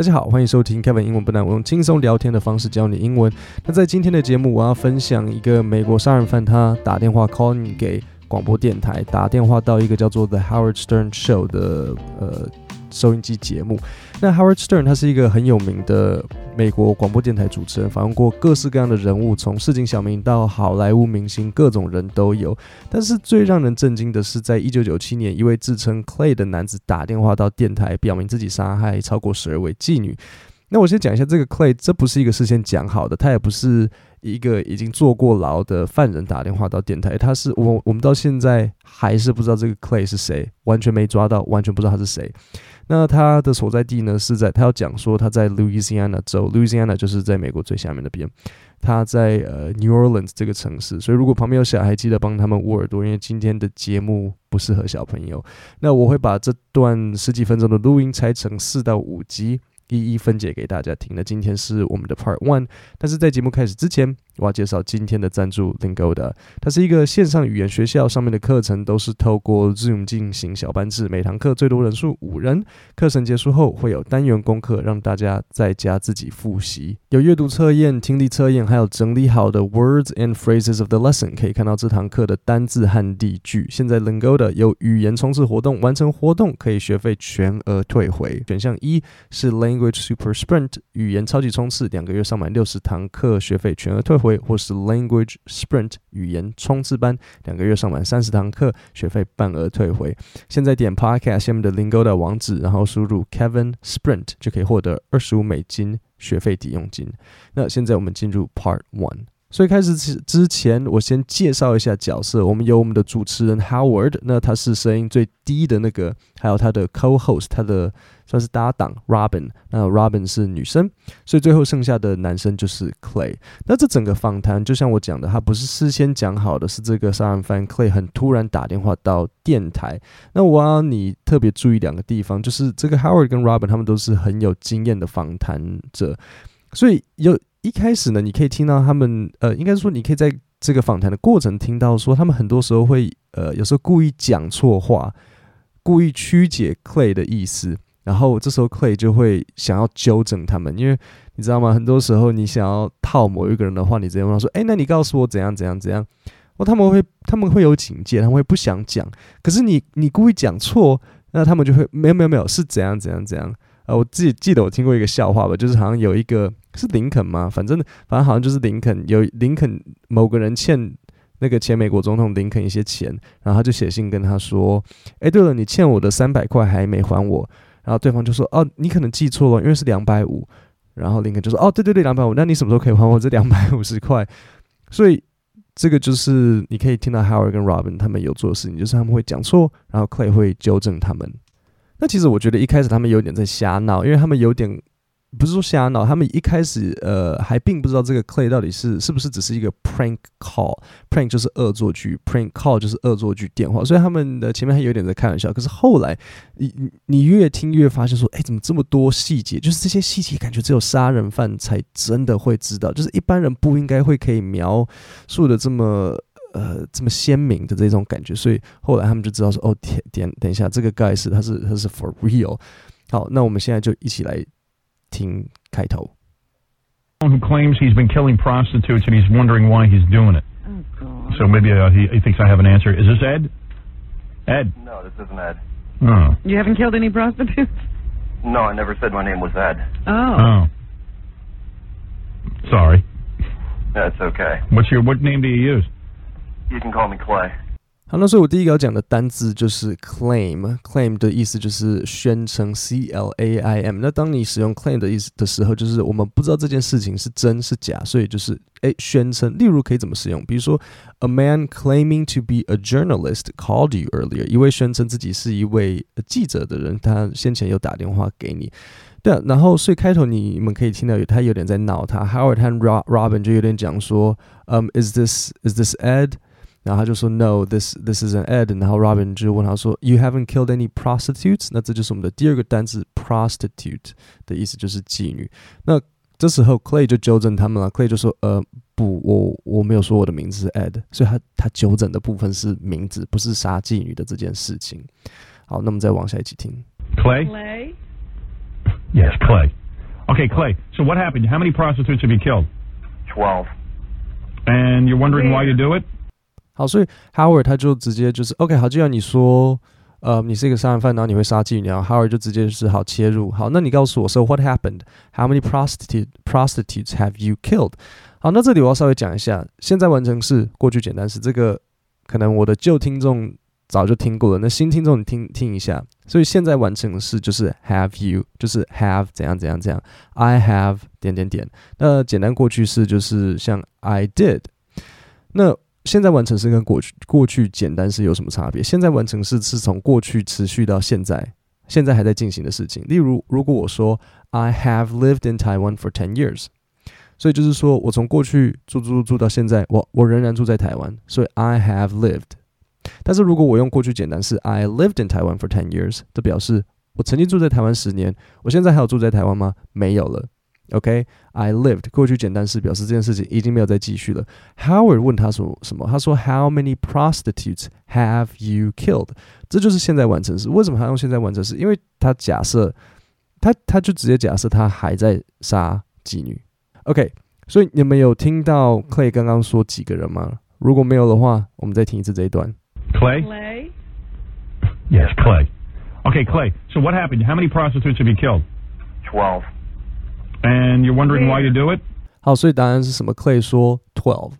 大家好，欢迎收听 Kevin 英文不难，我用轻松聊天的方式教你英文。那在今天的节目，我要分享一个美国杀人犯，他打电话 call 你给广播电台，打电话到一个叫做 The Howard Stern Show 的呃。收音机节目，那 Howard Stern 他是一个很有名的美国广播电台主持人，访问过各式各样的人物，从市井小民到好莱坞明星，各种人都有。但是最让人震惊的是，在一九九七年，一位自称 Clay 的男子打电话到电台，表明自己杀害超过十二位妓女。那我先讲一下这个 Clay，这不是一个事先讲好的，他也不是一个已经坐过牢的犯人打电话到电台，他是我我们到现在还是不知道这个 Clay 是谁，完全没抓到，完全不知道他是谁。那他的所在地呢，是在他要讲说他在 Louisiana 州，Louisiana 就是在美国最下面的边，他在呃 New Orleans 这个城市，所以如果旁边有小孩，记得帮他们捂耳朵，因为今天的节目不适合小朋友。那我会把这段十几分钟的录音拆成四到五集。一一分解给大家听。那今天是我们的 Part One，但是在节目开始之前，我要介绍今天的赞助 Lingoda。它是一个线上语言学校，上面的课程都是透过 Zoom 进行小班制，每堂课最多人数五人。课程结束后会有单元功课，让大家在家自己复习。有阅读测验、听力测验，还有整理好的 Words and Phrases of the Lesson，可以看到这堂课的单字和例句。现在 Lingoda 有语言冲刺活动，完成活动可以学费全额退回。选项一是 Ling Language Super Sprint 语言超级冲刺，两个月上满六十堂课，学费全额退回；或是 Language Sprint 语言冲刺班，两个月上满三十堂课，学费半额退回。现在点 Podcast 下面的 Lingo 的网址，然后输入 Kevin Sprint 就可以获得二十五美金学费抵用金。那现在我们进入 Part One。所以开始之之前，我先介绍一下角色。我们有我们的主持人 Howard，那他是声音最低的那个，还有他的 co-host，他的算是搭档 Robin。那 Robin 是女生，所以最后剩下的男生就是 Clay。那这整个访谈就像我讲的，他不是事先讲好的，是这个杀人犯 Clay 很突然打电话到电台。那我要你特别注意两个地方，就是这个 Howard 跟 Robin 他们都是很有经验的访谈者，所以有。一开始呢，你可以听到他们，呃，应该说你可以在这个访谈的过程听到说，他们很多时候会，呃，有时候故意讲错话，故意曲解 Clay 的意思，然后这时候 Clay 就会想要纠正他们，因为你知道吗？很多时候你想要套某一个人的话，你直接问他说，哎，那你告诉我怎样怎样怎样，哦，他们会他们会有警戒，他们会不想讲，可是你你故意讲错，那他们就会没有没有没有是怎样怎样怎样。呃，我自己记得我听过一个笑话吧，就是好像有一个是林肯吗？反正反正好像就是林肯，有林肯某个人欠那个前美国总统林肯一些钱，然后他就写信跟他说：“哎，对了，你欠我的三百块还没还我。”然后对方就说：“哦，你可能记错了，因为是两百五。”然后林肯就说：“哦，对对对，两百五。那你什么时候可以还我这两百五十块？”所以这个就是你可以听到 Howard 跟 Robin 他们有做的事情，就是他们会讲错，然后 Clay 会纠正他们。那其实我觉得一开始他们有点在瞎闹，因为他们有点不是说瞎闹，他们一开始呃还并不知道这个 Clay 到底是是不是只是一个 prank call，prank 就是恶作剧，prank call 就是恶作剧电话，所以他们的前面还有点在开玩笑。可是后来你你越听越发现说，哎，怎么这么多细节？就是这些细节感觉只有杀人犯才真的会知道，就是一般人不应该会可以描述的这么。呃，这么鲜明的这种感觉，所以后来他们就知道说，哦，点点，等一下，这个 guy 是他是他是 for real。好，那我们现在就一起来 听开头。Who claims he's been killing prostitutes and he's wondering why he's doing it. Oh God. So maybe uh, he, he thinks I have an answer. Is this Ed? Ed? No, this isn't Ed. Oh. You haven't killed any prostitutes? No, I never said my name was Ed. Oh. Oh. Sorry. That's okay. What's your what name do you use? You can call me Clay. 好，那所以我第一个要讲的单字就是 claim。claim 的意思就是宣称，C L A I M。那当你使用 claim 的意思的时候，就是我们不知道这件事情是真是假，所以就是诶宣称。例如可以怎么使用？比如说，A man claiming to be a journalist called you earlier。一位宣称自己是一位记者的人，他先前有打电话给你。对啊，然后所以开头你你们可以听到有他有点在闹他。Howard 和 Robin 就有点讲说，嗯、um,，Is this is this Ed？然后他就说 No, this this isn't Ed。然后 Robin 就问他说 You haven't killed any prostitutes？那这就是我们的第二个单词 prostitute 的意思就是妓女。那这时候 Clay 就纠正他们了。Clay 就说呃不，我我没有说我的名字是 Ed，所以他他纠正的部分是名字，不是杀妓女的这件事情。好，那么再往下一起听。Clay? Clay? Yes, Clay. Okay, Clay. So what happened? How many prostitutes have you killed? Twelve. And you're wondering why you do it? 好，所以 Howard 他就直接就是 OK，好，既然你说呃你是一个杀人犯，然后你会杀妓女，然后 Howard 就直接就是好切入，好，那你告诉我，So what happened? How many prostitute prostitutes have you killed? 好，那这里我要稍微讲一下，现在完成式、过去简单式，这个可能我的旧听众早就听过了，那新听众你听听一下。所以现在完成式就是 have you，就是 have 怎样怎样怎样，I have 点点点。那简单过去式就是像 I did。那现在完成式跟过去过去简单式有什么差别？现在完成式是从过去持续到现在，现在还在进行的事情。例如，如果我说 I have lived in Taiwan for ten years，所以就是说我从过去住住住到现在，我我仍然住在台湾，所以 I have lived。但是如果我用过去简单式 I lived in Taiwan for ten years，这表示我曾经住在台湾十年，我现在还有住在台湾吗？没有了。OK，I lived 过去简单式表示这件事情已经没有再继续了。Howard 问他说什么？他说 How many prostitutes have you killed？这就是现在完成式。为什么他用现在完成式？因为他假设他他就直接假设他还在杀妓女。OK，所以你们有听到 Clay 刚刚说几个人吗？如果没有的话，我们再听一次这一段。Clay? Clay? Yes, Clay. Okay, Clay. So what happened? How many prostitutes have you killed? Twelve. And you're wondering why you do it? 好，所以答案是什么？Clay 说 twelve.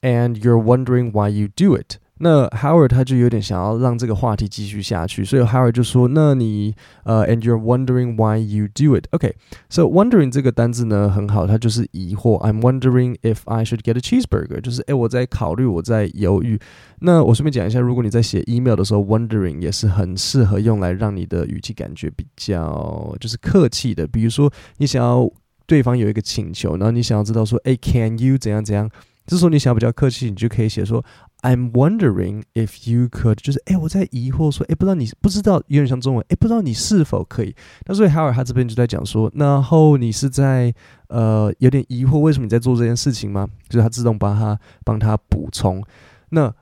And you're wondering why you do it. 那 Howard 他就有点想要让这个话题继续下去，所以 Howard 就说：“那你呃、，and you're wondering why you do it？OK，so wondering 这个单字呢很好，它就是疑惑。I'm wondering if I should get a cheeseburger，就是诶，我在考虑，我在犹豫。那我顺便讲一下，如果你在写 email 的时候，wondering 也是很适合用来让你的语气感觉比较就是客气的。比如说你想要对方有一个请求，然后你想要知道说，诶，can you 怎样怎样？这时候你想比较客气，你就可以写说。” I'm wondering if you could，就是哎，我在疑惑说，哎，不知道你不知道，有点像中文，哎，不知道你是否可以。那所以 Howard 他这边就在讲说，然后你是在呃有点疑惑，为什么你在做这件事情吗？就是他自动帮他帮他补充。那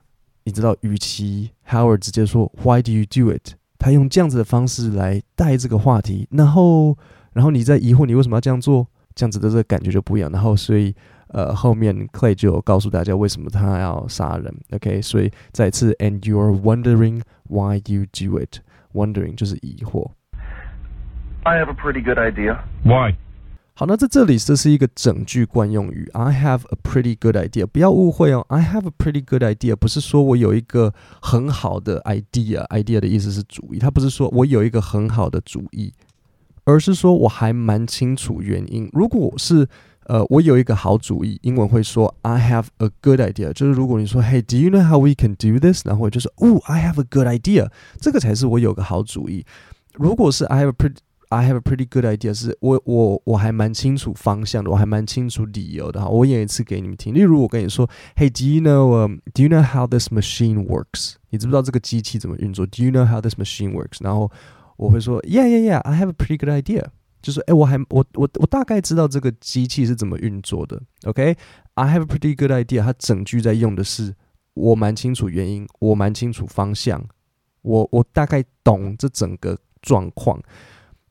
你知道，与其 Howard 直接说 Why do you do it？他用这样子的方式来带这个话题，然后然后你在疑惑你为什么要这样做，这样子的这个感觉就不一样。然后所以。呃，后面 Clay 就有告诉大家为什么他要杀人，OK？所以再次，and you're wondering why you do it，wondering 就是疑惑。I have a pretty good idea. Why？好，那在这里这是一个整句惯用语，I have a pretty good idea，不要误会哦，I have a pretty good idea 不是说我有一个很好的 idea，idea 的意思是主意，它不是说我有一个很好的主意，而是说我还蛮清楚原因。如果是呃，我有一个好主意，英文会说 I have a good idea，就是如果你说 Hey，do you know how we can do this？然后我就说哦，I have a good idea，这个才是我有个好主意。如果是 I have a pretty I have a pretty good idea，是我我我还蛮清楚方向的，我还蛮清楚理由的。好，我演一次给你们听。例如我跟你说，Hey，do you know，um，do you know how this machine works？你知不知道这个机器怎么运作？Do you know how this machine works？然后我会说，Yeah，Yeah，Yeah，I have a pretty good idea。 就是哎，我还我我我大概知道这个机器是怎么运作的。OK，I have a pretty good idea。它整句在用的是我蛮清楚原因，我蛮清楚方向，我我大概懂这整个状况。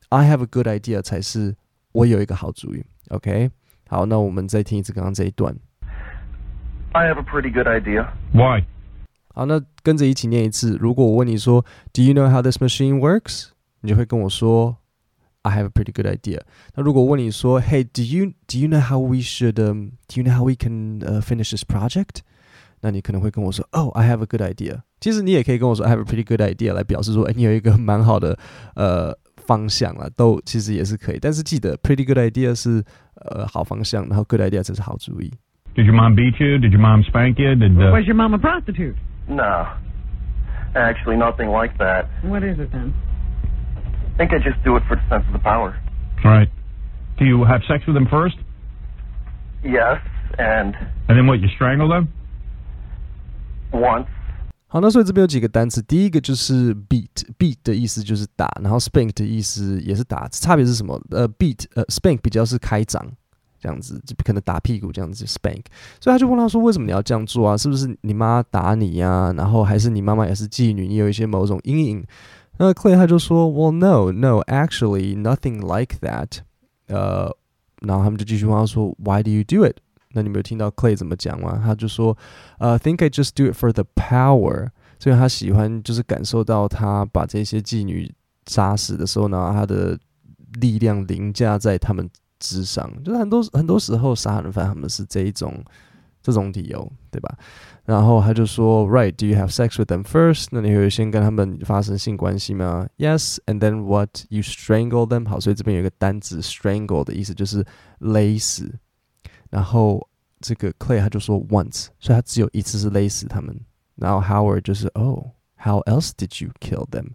I have a good idea 才是我有一个好主意。OK，好，那我们再听一次刚刚这一段。I have a pretty good idea. Why？好，那跟着一起念一次。如果我问你说，Do you know how this machine works？你就会跟我说。I have a pretty good idea。那如果问你说，Hey，do you do you know how we should um do you know how we can uh, finish this project？那你可能会跟我说，Oh，I have a good idea。其实你也可以跟我说，I have a pretty good idea，来表示说，哎，你有一个蛮好的呃方向啦，都其实也是可以。但是记得，pretty good idea 是呃好方向，然后 good idea 才是好主意。Did your mom beat you? Did your mom spank you? Did uh... Was your mom a prostitute? No, actually, nothing like that. What is it then? I think I just do it for the sense of the power. Right. Do you have sex with them first? Yes, and. And then what? You strangle them? Once. 好，那所以这边有几个单词，第一个就是 beat，beat 的意思就是打，然后 spank 的意思也是打，差别是什么？呃，beat，呃，spank 比较是开掌，这样子就可能打屁股这样子 spank，所以他就问他说，为什么你要这样做啊？是不是你妈打你呀、啊？然后还是你妈妈也是妓女，你有一些某种阴影？那 Clay 他就说，Well, no, no, actually, nothing like that. 呃，然后他们就继续问他说，Why do you do it？那你没有听到 Clay 怎么讲吗？他就说，呃，Think I just do it for the power。所以他喜欢就是感受到他把这些妓女杀死的时候呢，他的力量凌驾在他们之上。就是很多很多时候杀人犯他们是这一种这种理由，对吧？然后他就说，Right，Do you have sex with them first？那你会先跟他们发生性关系吗？Yes，and then what？You strangle them？好，所以这边有一个单字，strangle 的意思就是勒死。然后这个 Clay 他就说 once，所以他只有一次是勒死他们。然后 Howard 就是哦，How else did you kill them？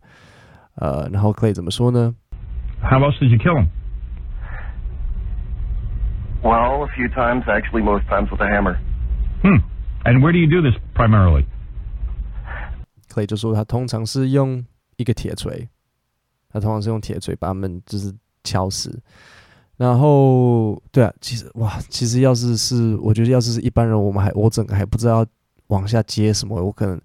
呃，然后 Clay 怎么说呢？How else did you kill them? Well, a few times, actually, most times with a hammer. Hmm. And where do you do this primarily? Clay 就说他通常是用一个铁锤，他通常是用铁锤把他们就是敲死。然后，对啊，其实哇，其实要是是，我觉得要是是一般人，我们还我整个还不知道往下接什么，我可能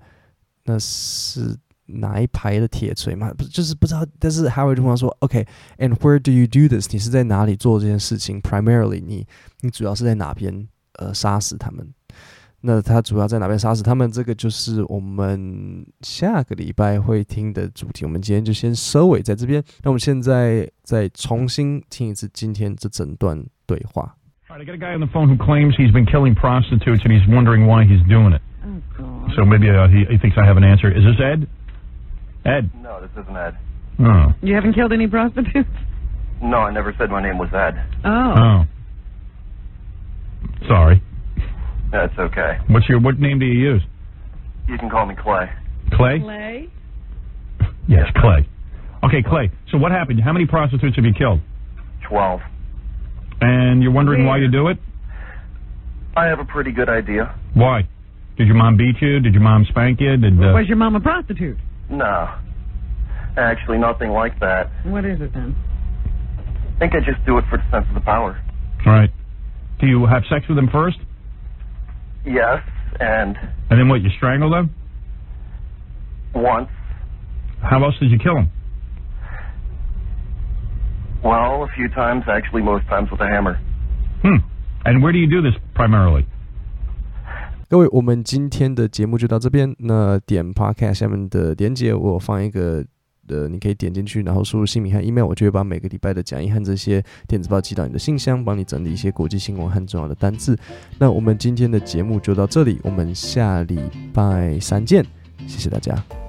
那是哪一排的铁锤嘛，不就是不知道。但是 Howard 就问他说，OK，and where do you do this？你是在哪里做这件事情？Primarily，你你主要是在哪边呃杀死他们？那他主要在哪边杀死他们？这个就是我们下个礼拜会听的主题。我们今天就先收尾在这边。那我们现在再重新听一次今天这整段对话。All right, I got a guy on the phone who claims he's been killing prostitutes and he's wondering why he's doing it. Oh, God. So maybe uh, he, he thinks I have an answer. Is this Ed? Ed? No, this isn't Ed. Oh. You haven't killed any prostitutes? No, I never said my name was Ed. Oh. Oh. Sorry. That's okay. What's your what name do you use? You can call me Clay. Clay? Clay? Yes, Clay. Okay, Clay. So what happened? How many prostitutes have you killed? Twelve. And you're wondering why you do it? I have a pretty good idea. Why? Did your mom beat you? Did your mom spank you? Did uh, Was your mom a prostitute? No. Actually, nothing like that. What is it then? I think I just do it for the sense of the power. All right. Do you have sex with them first? Yes, and And then what, you strangle them? once. How else did you kill them? Well, a few times, actually, most times with a hammer. Hmm. And where do you do this primarily? 各位，我们今天的节目就到这边。那点 Podcast 下面的连结，我放一个， 的，你可以点进去，然后输入姓名和 email，我就会把每个礼拜的讲义和这些电子报寄到你的信箱，帮你整理一些国际新闻和重要的单字。那我们今天的节目就到这里，我们下礼拜三见，谢谢大家。